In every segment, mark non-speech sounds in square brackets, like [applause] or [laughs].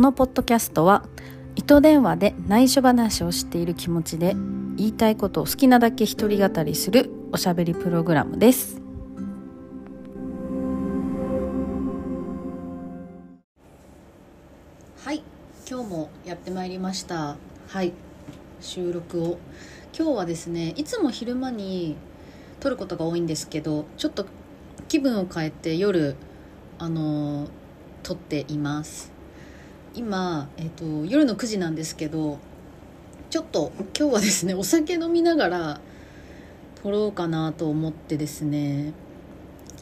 このポッドキャストは糸電話で内緒話をしている気持ちで言いたいことを好きなだけ一人語りするおしゃべりプログラムです。はい今日もやってまいりました。はい収録を。今日はですねいつも昼間に撮ることが多いんですけどちょっと気分を変えて夜あの撮っています。今、えーと、夜の9時なんですけどちょっと今日はですねお酒飲みながら撮ろうかなと思ってですね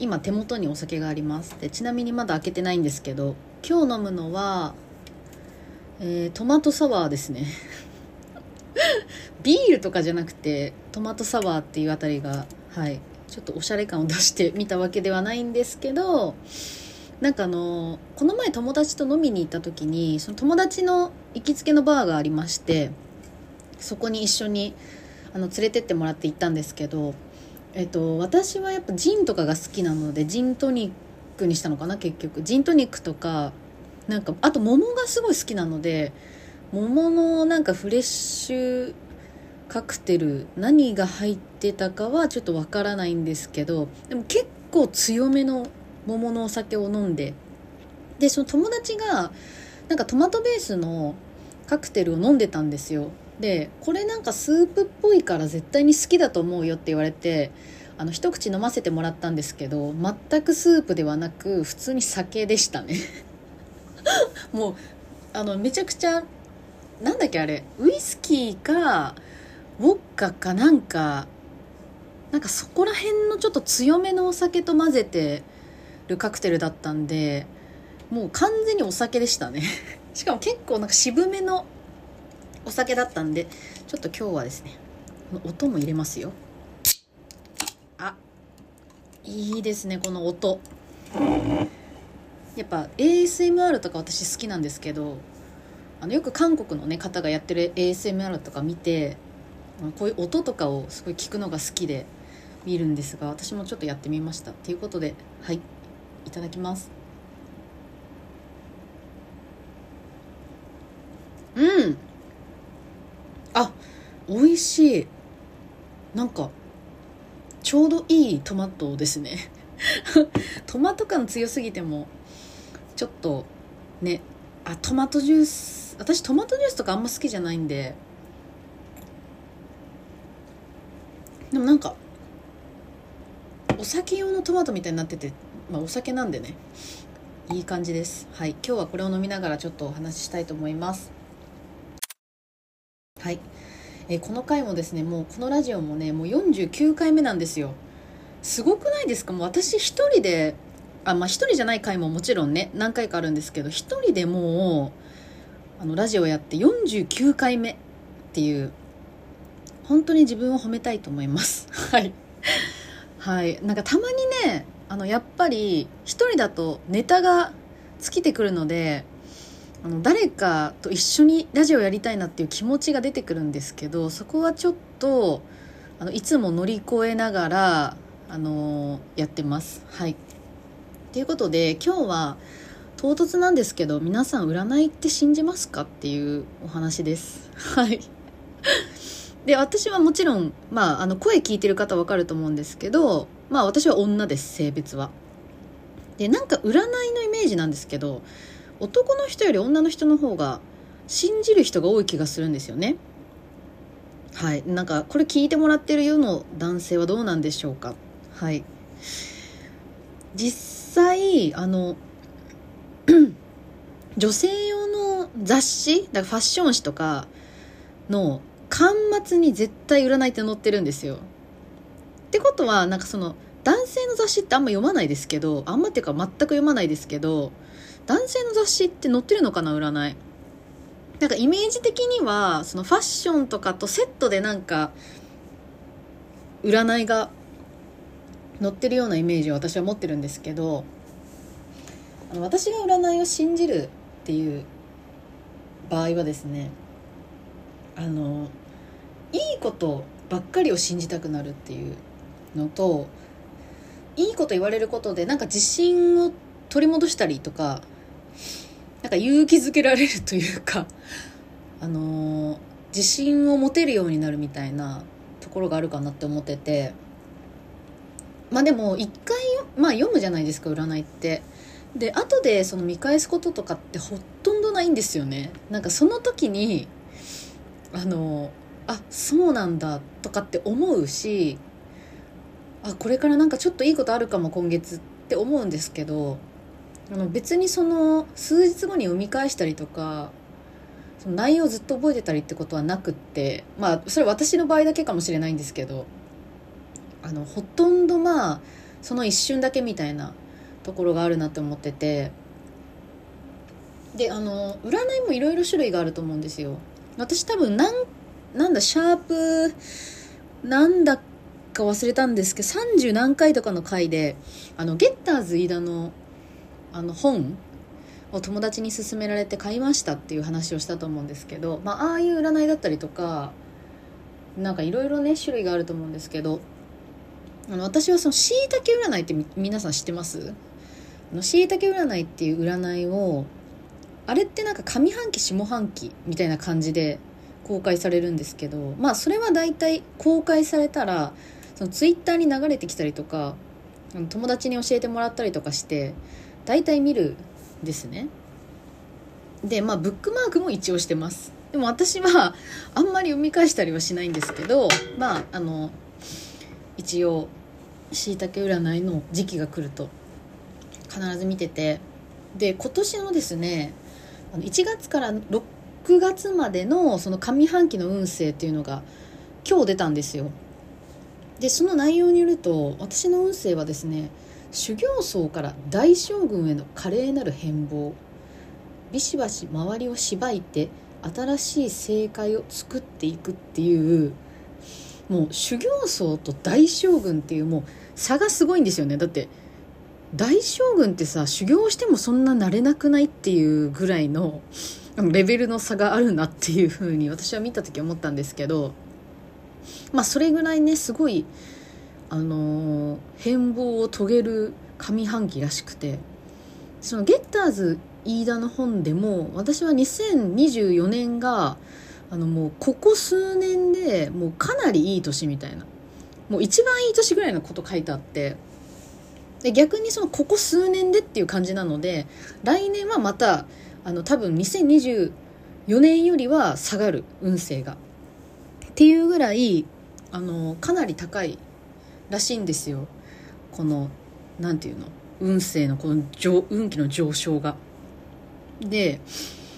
今手元にお酒があります。でちなみにまだ開けてないんですけど今日飲むのは、えー、トマトサワーですね。[laughs] ビールとかじゃなくてトマトサワーっていうあたりがはいちょっとおしゃれ感を出してみたわけではないんですけどなんかあのこの前友達と飲みに行った時にその友達の行きつけのバーがありましてそこに一緒にあの連れてってもらって行ったんですけど、えっと、私はやっぱジンとかが好きなのでジントニックにしたのかな結局。ジントニックとかなんかあと桃がすごい好きなので桃のなんかフレッシュカクテル何が入ってたかはちょっとわからないんですけどでも結構強めの桃のお酒を飲んで。でその友達がなんかトマトベースのカクテルを飲んでたんですよ。でこれなんかスープっぽいから絶対に好きだと思うよって言われてあの一口飲ませてもらったんですけど全くスープではなく普通に酒でしたね。[laughs] もうあのめちゃくちゃなんだっけあれウイスキーかウォッカかなんかなんかそこら辺のちょっと強めのお酒と混ぜてるカクテルだったんでもう完全にお酒でしたね。[laughs] しかも結構なんか渋めのお酒だったんでちょっと今日はですね音も入れますよ。あいいですねこの音。やっぱ ASMR とか私好きなんですけどあのよく韓国の、ね、方がやってる ASMR とか見てこういう音とかをすごい聞くのが好きで見るんですが私もちょっとやってみました。っていうことではい。いただきます。うん。あ美味しい。なんかちょうどいいトマトですね。[laughs] トマト感強すぎてもちょっとねあトマトジュース私トマトジュースとかあんま好きじゃないんで。でもなんかお酒用のトマトみたいになっててまあ、お酒なんでね。いい感じです。はい。今日はこれを飲みながらちょっとお話ししたいと思います。はい、えー、この回もですねもうこのラジオもねもう49回目なんですよ。すごくないですか？もう私一人であまあ一人じゃない回ももちろんね何回かあるんですけど一人でもうあのラジオやって49回目っていう本当に自分を褒めたいと思います。[laughs] はい。はい。なんかたまにねあのやっぱり一人だとネタが尽きてくるのであの誰かと一緒にラジオやりたいなっていう気持ちが出てくるんですけどそこはちょっとあのいつも乗り越えながらあのやってます。はいということで今日は唐突なんですけど皆さん占いって信じますかっていうお話です。はいで私はもちろん、まあ、あの声聞いてる方わかると思うんですけどまあ私は女です性別は。でなんか占いのイメージなんですけど男の人より女の人の方が信じる人が多い気がするんですよね。はい。なんかこれ聞いてもらってる世の男性はどうなんでしょうか。はい。実際あの [clears throat] 女性用の雑誌だからファッション誌とかの巻末に絶対占いって載ってるんですよ。ってことはなんかその男性の雑誌ってあんま読まないですけどあんまっていうか全く読まないですけど男性の雑誌って載ってるのかな占い。なんかイメージ的にはそのファッションとかとセットでなんか占いが載ってるようなイメージを私は持ってるんですけどあの私が占いを信じるっていう場合はですねあのいいことばっかりを信じたくなるっていうのといいこと言われることでなんか自信を取り戻したりとかなんか勇気づけられるというか [laughs] あのー、自信を持てるようになるみたいなところがあるかなって思ってて。まあでも一回、まあ、読むじゃないですか占いって。で後でその見返すこととかってほとんどないんですよね。なんかその時にあのあそうなんだとかって思うしあこれからなんかちょっといいことあるかも今月って思うんですけどあの別にその数日後に読み返したりとかその内容をずっと覚えてたりってことはなくってまあそれ私の場合だけかもしれないんですけどあのほとんどまあその一瞬だけみたいなところがあるなって思っててであの占いもいろいろ種類があると思うんですよ。私多分なんなんだシャープなんだか忘れたんですけど30何回とかの回であのゲッターズ飯田のあの本を友達に勧められて買いましたっていう話をしたと思うんですけど、まあ、ああいう占いだったりとかなんかいろいろね種類があると思うんですけどあの私はそのしいたけ占いって皆さん知ってます？しいたけ占いっていう占いをあれってなんか上半期下半期みたいな感じで公開されるんですけどまあそれは大体公開されたらそのツイッターに流れてきたりとか友達に教えてもらったりとかして大体見るですね。でまあブックマークも一応してます。でも私はあんまり読み返したりはしないんですけどまああの一応しいたけ占いの時期が来ると必ず見てて。で今年のですね1月から6月までのその上半期の運勢っていうのが今日出たんですよ。でその内容によると私の運勢はですね修行僧から大将軍への華麗なる変貌ビシバシ周りをしばいて新しい正解を作っていくっていうもう修行僧と大将軍っていうもう差がすごいんですよね。だって大将軍ってさ修行してもそんななれなくないっていうぐらいのレベルの差があるなっていうふうに私は見た時思ったんですけどまあそれぐらいねすごいあのー、変貌を遂げる上半期らしくて。そのゲッターズ飯田の本でも私は2024年があのもうここ数年でもうかなりいい年みたいな。もう一番いい年ぐらいのこと書いてあって。で逆にそのここ数年でっていう感じなので来年はまたあの多分2024年よりは下がる運勢が。っていうぐらいあのかなり高いらしいんですよ。この何て言うの？運勢のこの運気の上昇が。で、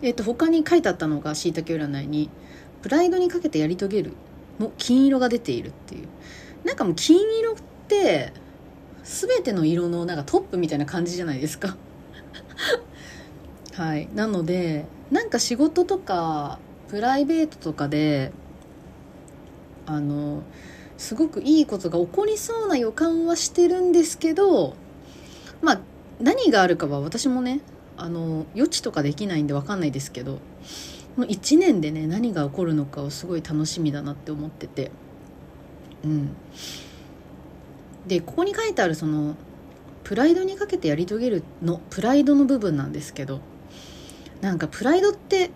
えー、と他に書いてあったのがしいたけ占いに「プライドにかけてやり遂げる」も金色が出ているっていう。なんかもう金色って全ての色のなんかトップみたいな感じじゃないですか。[laughs] はい。なのでなんか仕事とかプライベートとかであのすごくいいことが起こりそうな予感はしてるんですけどまあ何があるかは私もねあの予知とかできないんで分かんないですけどこの1年でね何が起こるのかをすごい楽しみだなって思ってて。うん。でここに書いてあるそのプライドにかけてやり遂げるのプライドの部分なんですけどなんかプライドって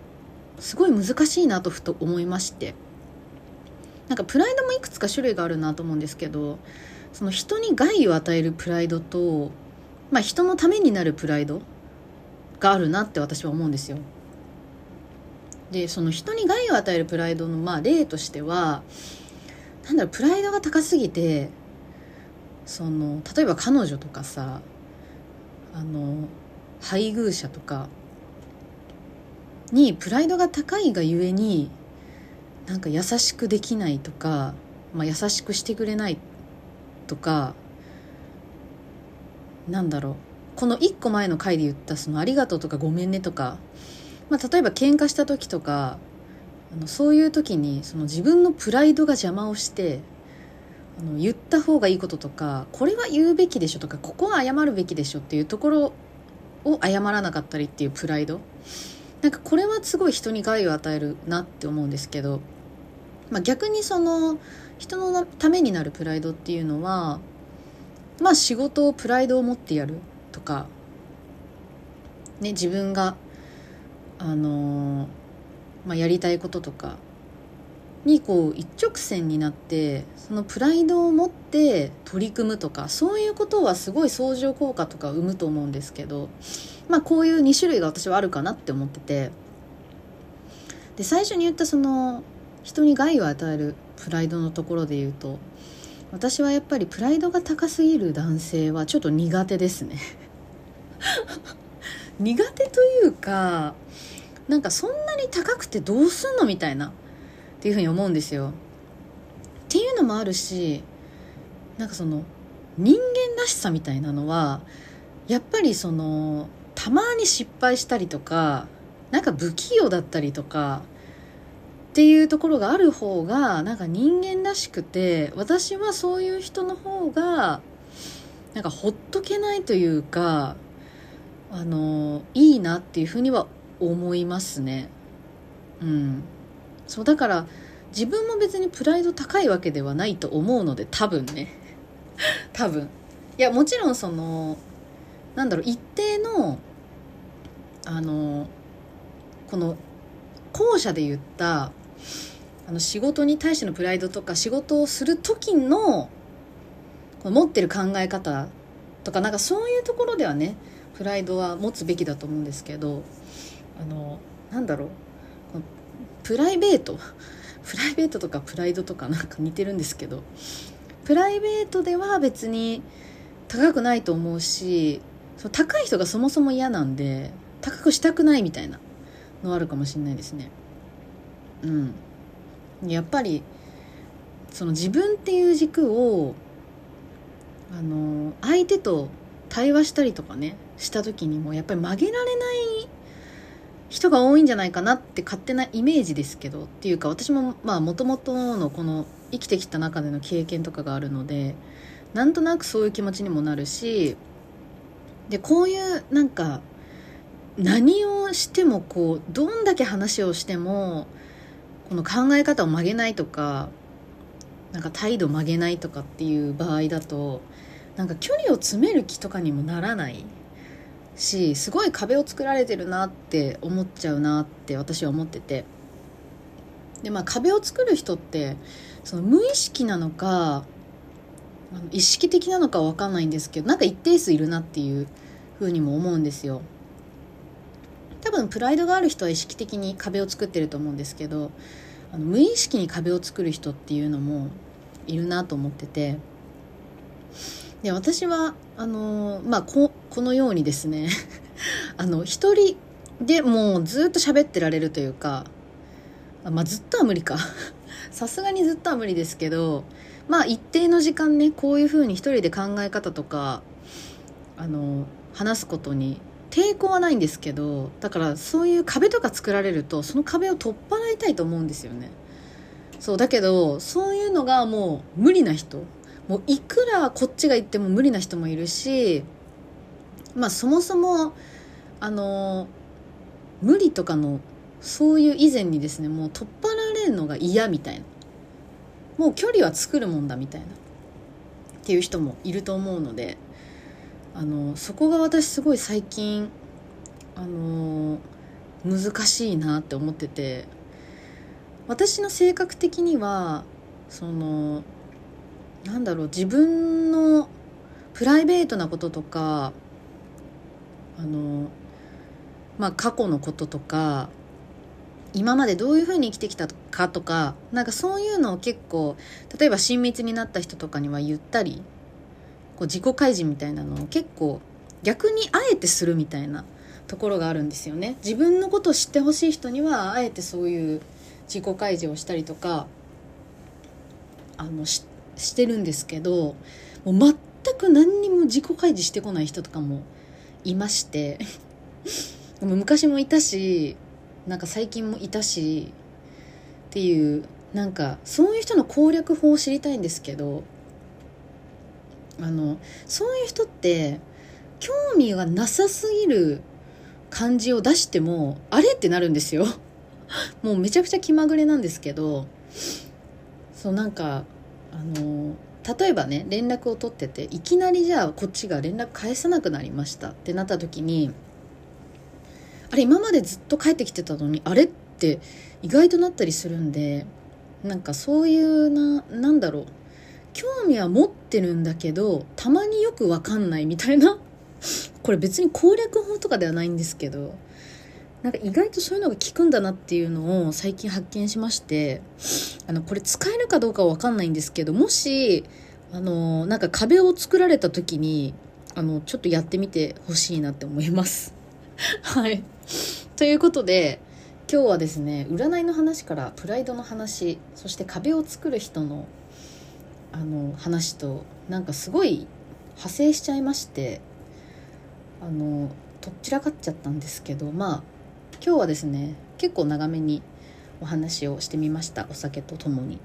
すごい難しいなとふと思いまして。なんかプライドもいくつか種類があるなと思うんですけどその人に害を与えるプライドと、まあ、人のためになるプライドがあるなって私は思うんですよ。でその人に害を与えるプライドのまあ例としてはなんだろうプライドが高すぎてその例えば彼女とかさあの配偶者とかにプライドが高いがゆえになんか優しくできないとか、まあ、優しくしてくれないとかなんだろう。この1個前の回で言ったその「ありがとう」とか「ごめんね」とか、まあ、例えば喧嘩した時とかあのそういう時にその自分のプライドが邪魔をしてあの言った方がいいこととかこれは言うべきでしょとかここは謝るべきでしょっていうところを謝らなかったりっていうプライド。なんかこれはすごい人に害を与えるなって思うんですけどまあ、逆にその人のためになるプライドっていうのはまあ仕事をプライドを持ってやるとか、ね、自分があのまあ、やりたいこととかにこう一直線になってそのプライドを持って取り組むとかそういうことはすごい相乗効果とか生むと思うんですけど、まあ、こういう2種類が私はあるかなって思ってて。で最初に言ったその人に害を与えるプライドのところで言うと私はやっぱりプライドが高すぎる男性はちょっと苦手ですね。[laughs] 苦手というかなんかそんなに高くてどうすんのみたいなっていうふうに思うんですよ。っていうのもあるしなんかその人間らしさみたいなのはやっぱりそのたまに失敗したりとかなんか不器用だったりとかっていうところがある方がなんか人間らしくて私はそういう人の方がなんかほっとけないというかあのいいなっていうふうには思いますね。うん。そうだから自分も別にプライド高いわけではないと思うので多分ね。[laughs] 多分。いやもちろんそのなんだろう一定のあのこの後者で言ったあの仕事に対してのプライドとか仕事をする時のこの持ってる考え方とかなんかそういうところではねプライドは持つべきだと思うんですけどあのなんだろうプライベート [laughs] プライベートとかプライドとかなんか似てるんですけどプライベートでは別に高くないと思うし高い人がそもそも嫌なんで高くしたくないみたいなのあるかもしれないですね。うん。やっぱりその自分っていう軸をあの相手と対話したりとかねした時にもやっぱり曲げられない人が多いんじゃないかなって勝手なイメージですけどっていうか私もまあもともとのこの生きてきた中での経験とかがあるのでなんとなくそういう気持ちにもなるしでこういうなんか何をしてもこうどんだけ話をしてもこの考え方を曲げないとかなんか態度曲げないとかっていう場合だとなんか距離を詰める気とかにもならないしすごい壁を作られてるなって思っちゃうなって私は思ってて。でまあ壁を作る人ってその無意識なのか意識的なのか分かんないんですけどなんか一定数いるなっていうふうにも思うんですよ。分プライドがある人は意識的に壁を作ってると思うんですけどあの無意識に壁を作る人っていうのもいるなと思ってて。で私はあのまあここのようにですね [laughs] あの一人でもうずっと喋ってられるというかまあずっとは無理か。[laughs] さすがにずっとは無理ですけどまあ一定の時間ねこういうふうに一人で考え方とかあの話すことに抵抗はないんですけどだからそういう壁とか作られるとその壁を取っ払いたいと思うんですよね。そうだけどそういうのがもう無理な人。もういくらこっちが言っても無理な人もいるしまあそもそもあの無理とかのそういう以前にですねもう取っ払われるのが嫌みたいな。もう距離は作るもんだみたいな。っていう人もいると思うので。あのそこが私すごい最近あの難しいなって思ってて私の性格的にはそのなんだろう自分のプライベートなこととかあのまあ過去のこととか今までどういうふうに生きてきたかとかなんかそういうのを結構例えば親密になった人とかには言ったりこう自己開示みたいなのを結構逆にあえてするみたいなところがあるんですよね。自分のことを知ってほしい人にはあえてそういう自己開示をしたりとかあのししてるんですけどもう全く何にも自己開示してこない人とかもいましてで [laughs] も昔もいたしなんか最近もいたしっていうなんかそういう人の攻略法を知りたいんですけどあのそういう人って興味がなさすぎる感じを出してもあれってなるんですよ。[laughs] もうめちゃくちゃ気まぐれなんですけどそうなんかあの例えばね連絡を取ってていきなりじゃあこっちが連絡返さなくなりましたってなった時にあれ今までずっと帰ってきてたのにあれって意外となったりするんでなんかそういうななんだろう。興味は持ってるんだけどたまによくわかんないみたいな。[laughs] これ別に攻略法とかではないんですけどなんか意外とそういうのが効くんだなっていうのを最近発見しましてあのこれ使えるかどうかは分かんないんですけどもしあのなんか壁を作られた時にあのちょっとやってみてほしいなって思います。[laughs] はい。ということで今日はですね占いの話からプライドの話そして壁を作る人のあの話となんかすごい派生しちゃいましてあのとっちらかっちゃったんですけどまあ今日はですね結構長めにお話をしてみましたお酒とともに。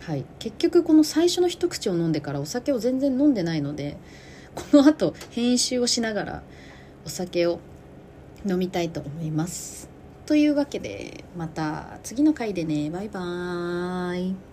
はい。結局この最初の一口を飲んでからお酒を全然飲んでないのでこの後編集をしながらお酒を飲みたいと思います。というわけでまた次の回でね。バイバーイ。